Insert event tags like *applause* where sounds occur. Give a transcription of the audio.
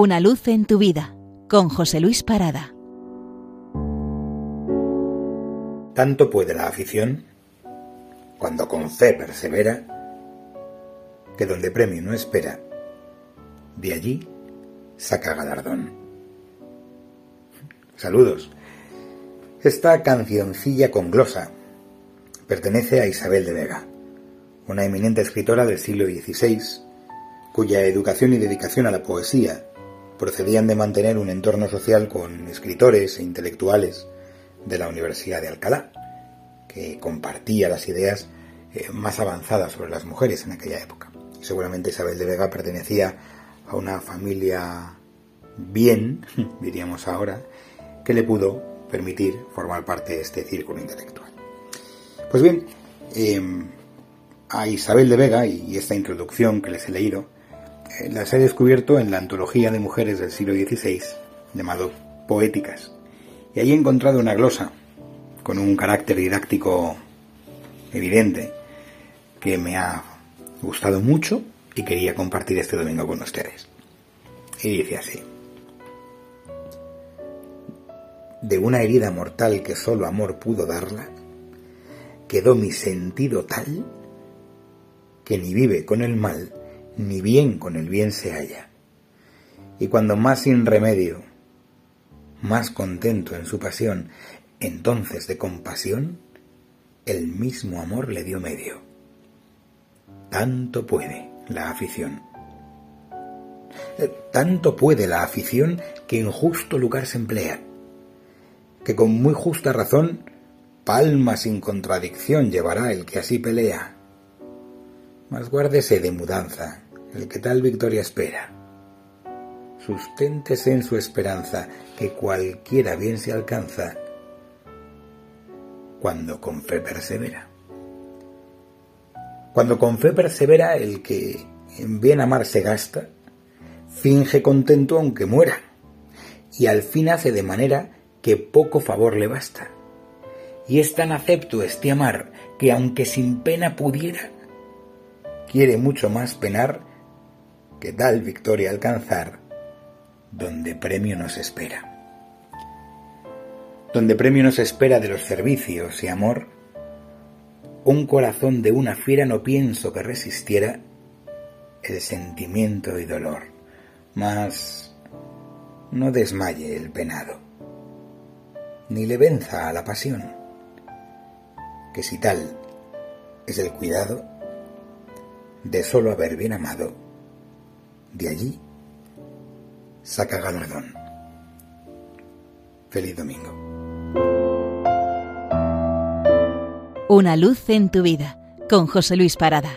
Una luz en tu vida con José Luis Parada. Tanto puede la afición, cuando con fe persevera, que donde premio no espera, de allí saca galardón. Saludos. Esta cancioncilla con glosa pertenece a Isabel de Vega, una eminente escritora del siglo XVI, cuya educación y dedicación a la poesía procedían de mantener un entorno social con escritores e intelectuales de la Universidad de Alcalá, que compartía las ideas eh, más avanzadas sobre las mujeres en aquella época. Seguramente Isabel de Vega pertenecía a una familia bien, *laughs* diríamos ahora, que le pudo permitir formar parte de este círculo intelectual. Pues bien, em, a Isabel de Vega y esta introducción que les he leído, eh, las he descubierto en la antología de mujeres del siglo XVI, llamado Poéticas, y ahí he encontrado una glosa con un carácter didáctico evidente que me ha gustado mucho y quería compartir este domingo con ustedes. Y dice así. De una herida mortal que solo amor pudo darla, quedó mi sentido tal que ni vive con el mal, ni bien con el bien se halla. Y cuando más sin remedio, más contento en su pasión, entonces de compasión, el mismo amor le dio medio. Tanto puede la afición. Eh, tanto puede la afición que en justo lugar se emplea, que con muy justa razón palma sin contradicción llevará el que así pelea. Mas guárdese de mudanza, el que tal victoria espera. Susténtese en su esperanza, que cualquiera bien se alcanza, cuando con fe persevera. Cuando con fe persevera el que en bien amar se gasta, finge contento aunque muera, y al fin hace de manera que poco favor le basta y es tan acepto este amar que aunque sin pena pudiera, quiere mucho más penar que tal victoria alcanzar donde premio nos espera. Donde premio nos espera de los servicios y amor, un corazón de una fiera no pienso que resistiera el sentimiento y dolor, mas no desmaye el penado, ni le venza a la pasión que si tal es el cuidado de solo haber bien amado, de allí saca galardón. Feliz domingo. Una luz en tu vida con José Luis Parada.